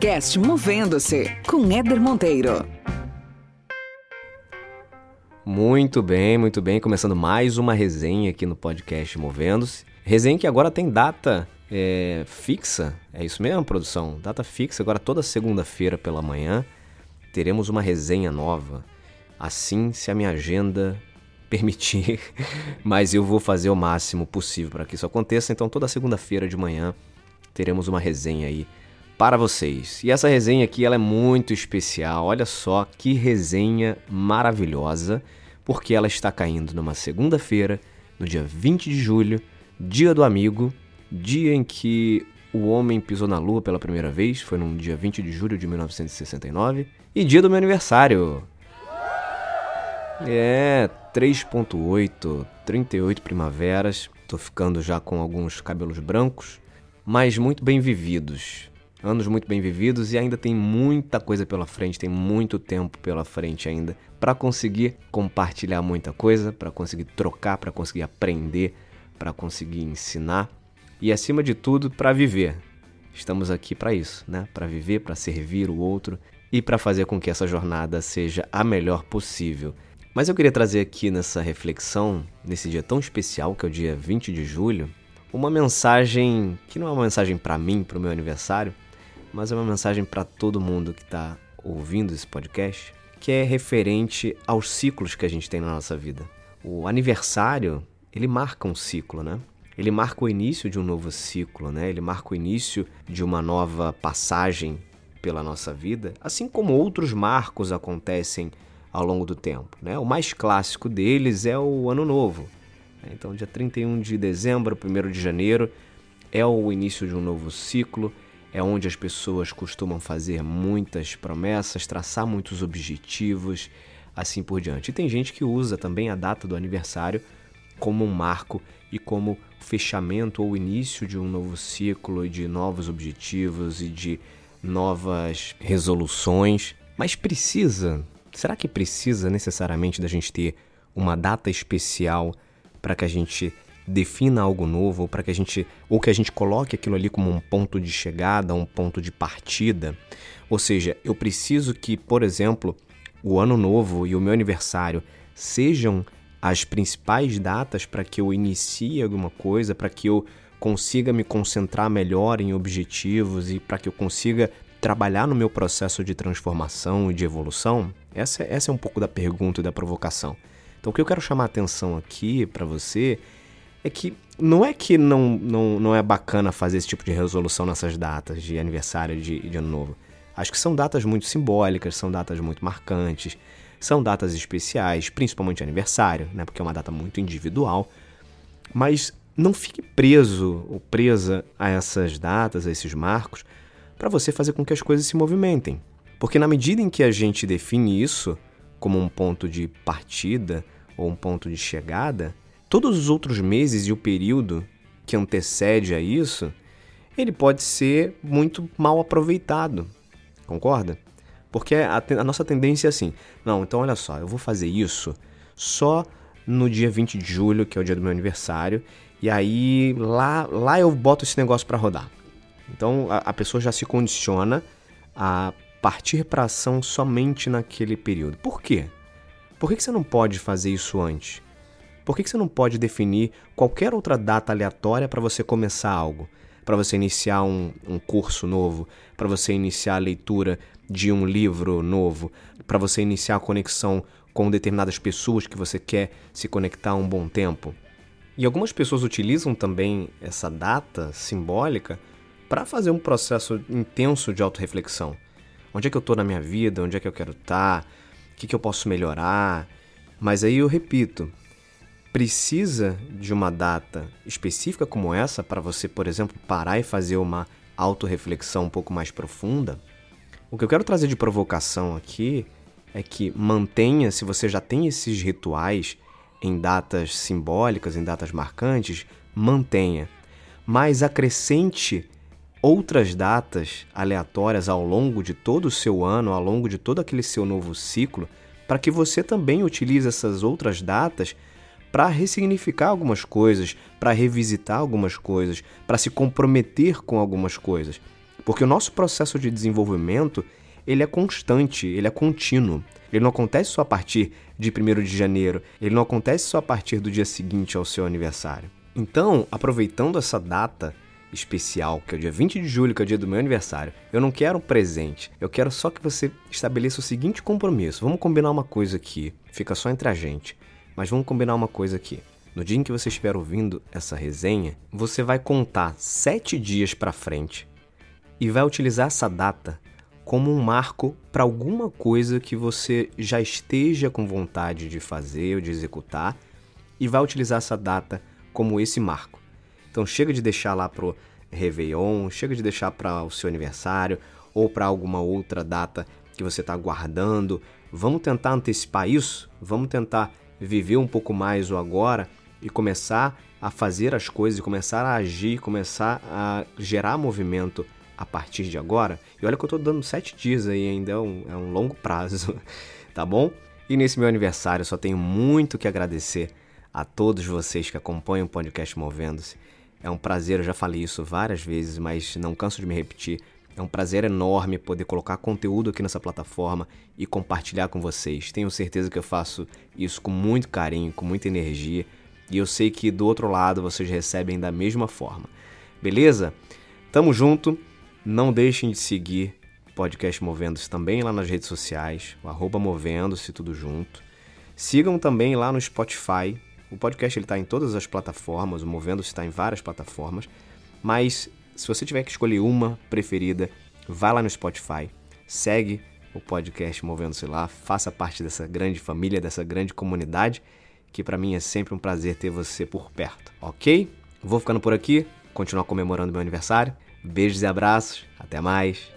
podcast Movendo-se com Éder Monteiro. Muito bem, muito bem. Começando mais uma resenha aqui no podcast Movendo-se. Resenha que agora tem data é, fixa. É isso mesmo, produção? Data fixa. Agora toda segunda-feira pela manhã teremos uma resenha nova. Assim, se a minha agenda permitir, mas eu vou fazer o máximo possível para que isso aconteça. Então, toda segunda-feira de manhã teremos uma resenha aí para vocês. E essa resenha aqui ela é muito especial. Olha só que resenha maravilhosa, porque ela está caindo numa segunda-feira, no dia 20 de julho, dia do amigo, dia em que o homem pisou na lua pela primeira vez, foi no dia 20 de julho de 1969, e dia do meu aniversário. É, 3.8, 38 primaveras. Tô ficando já com alguns cabelos brancos, mas muito bem vividos anos muito bem vividos e ainda tem muita coisa pela frente, tem muito tempo pela frente ainda para conseguir compartilhar muita coisa, para conseguir trocar, para conseguir aprender, para conseguir ensinar e acima de tudo para viver. Estamos aqui para isso, né? Para viver, para servir o outro e para fazer com que essa jornada seja a melhor possível. Mas eu queria trazer aqui nessa reflexão, nesse dia tão especial que é o dia 20 de julho, uma mensagem que não é uma mensagem para mim, para o meu aniversário, mas é uma mensagem para todo mundo que está ouvindo esse podcast, que é referente aos ciclos que a gente tem na nossa vida. O aniversário, ele marca um ciclo, né? Ele marca o início de um novo ciclo, né? Ele marca o início de uma nova passagem pela nossa vida, assim como outros marcos acontecem ao longo do tempo, né? O mais clássico deles é o Ano Novo. Então, dia 31 de dezembro, 1 de janeiro, é o início de um novo ciclo, é onde as pessoas costumam fazer muitas promessas, traçar muitos objetivos, assim por diante. E tem gente que usa também a data do aniversário como um marco e como fechamento ou início de um novo ciclo de novos objetivos e de novas resoluções. Mas precisa, será que precisa necessariamente da gente ter uma data especial para que a gente defina algo novo, para que a gente ou que a gente coloque aquilo ali como um ponto de chegada, um ponto de partida. Ou seja, eu preciso que, por exemplo, o ano novo e o meu aniversário sejam as principais datas para que eu inicie alguma coisa, para que eu consiga me concentrar melhor em objetivos e para que eu consiga trabalhar no meu processo de transformação e de evolução? Essa, essa é um pouco da pergunta e da provocação. Então, o que eu quero chamar a atenção aqui para você é que não é que não, não, não é bacana fazer esse tipo de resolução nessas datas de aniversário de, de ano novo. Acho que são datas muito simbólicas, são datas muito marcantes, são datas especiais, principalmente aniversário, né? Porque é uma data muito individual. Mas não fique preso ou presa a essas datas, a esses marcos, para você fazer com que as coisas se movimentem. Porque na medida em que a gente define isso como um ponto de partida ou um ponto de chegada, todos os outros meses e o período que antecede a isso, ele pode ser muito mal aproveitado. Concorda? Porque a, a, nossa tendência é assim: não, então olha só, eu vou fazer isso só no dia 20 de julho, que é o dia do meu aniversário, e aí lá, lá eu boto esse negócio para rodar. Então a, a, pessoa já se condiciona a partir para ação somente naquele período. Por quê? Por que, que você não pode fazer isso antes? Por que você não pode definir qualquer outra data aleatória para você começar algo? Para você iniciar um, um curso novo, para você iniciar a leitura de um livro novo, para você iniciar a conexão com determinadas pessoas que você quer se conectar um bom tempo. E algumas pessoas utilizam também essa data simbólica para fazer um processo intenso de autorreflexão. Onde é que eu estou na minha vida? Onde é que eu quero estar? Tá? O que, que eu posso melhorar? Mas aí eu repito, precisa de uma data específica como essa para você, por exemplo, parar e fazer uma autorreflexão um pouco mais profunda, o que eu quero trazer de provocação aqui é que mantenha, se você já tem esses rituais em datas simbólicas, em datas marcantes, mantenha, mas acrescente outras datas aleatórias ao longo de todo o seu ano, ao longo de todo aquele seu novo ciclo, para que você também utilize essas outras datas para ressignificar algumas coisas, para revisitar algumas coisas, para se comprometer com algumas coisas. Porque o nosso processo de desenvolvimento, ele é constante, ele é contínuo. Ele não acontece só a partir de 1 de janeiro, ele não acontece só a partir do dia seguinte ao seu aniversário. Então, aproveitando essa data especial, que é o dia 20 de julho, que é o dia do meu aniversário, eu não quero um presente, eu quero só que você estabeleça o seguinte compromisso. Vamos combinar uma coisa aqui, fica só entre a gente, mas vamos combinar uma coisa aqui. No dia em que você estiver ouvindo essa resenha, você vai contar sete dias para frente e vai utilizar essa data como um marco para alguma coisa que você já esteja com vontade de fazer ou de executar e vai utilizar essa data como esse marco. Então chega de deixar lá pro Réveillon, chega de deixar para o seu aniversário ou para alguma outra data que você está guardando. Vamos tentar antecipar isso? Vamos tentar viver um pouco mais o agora e começar a fazer as coisas, começar a agir, começar a gerar movimento a partir de agora. E olha que eu estou dando sete dias aí, ainda é um, é um longo prazo, tá bom? E nesse meu aniversário só tenho muito que agradecer a todos vocês que acompanham o podcast Movendo-se. É um prazer, eu já falei isso várias vezes, mas não canso de me repetir. É um prazer enorme poder colocar conteúdo aqui nessa plataforma e compartilhar com vocês. Tenho certeza que eu faço isso com muito carinho, com muita energia, e eu sei que do outro lado vocês recebem da mesma forma. Beleza? Tamo junto. Não deixem de seguir o podcast Movendo-se também lá nas redes sociais, o Movendo-se, tudo junto. Sigam também lá no Spotify, o podcast está em todas as plataformas, o Movendo-se está em várias plataformas, mas se você tiver que escolher uma preferida, vá lá no Spotify, segue o podcast Movendo-se lá, faça parte dessa grande família, dessa grande comunidade, que para mim é sempre um prazer ter você por perto, ok? Vou ficando por aqui, continuar comemorando meu aniversário. Beijos e abraços, até mais.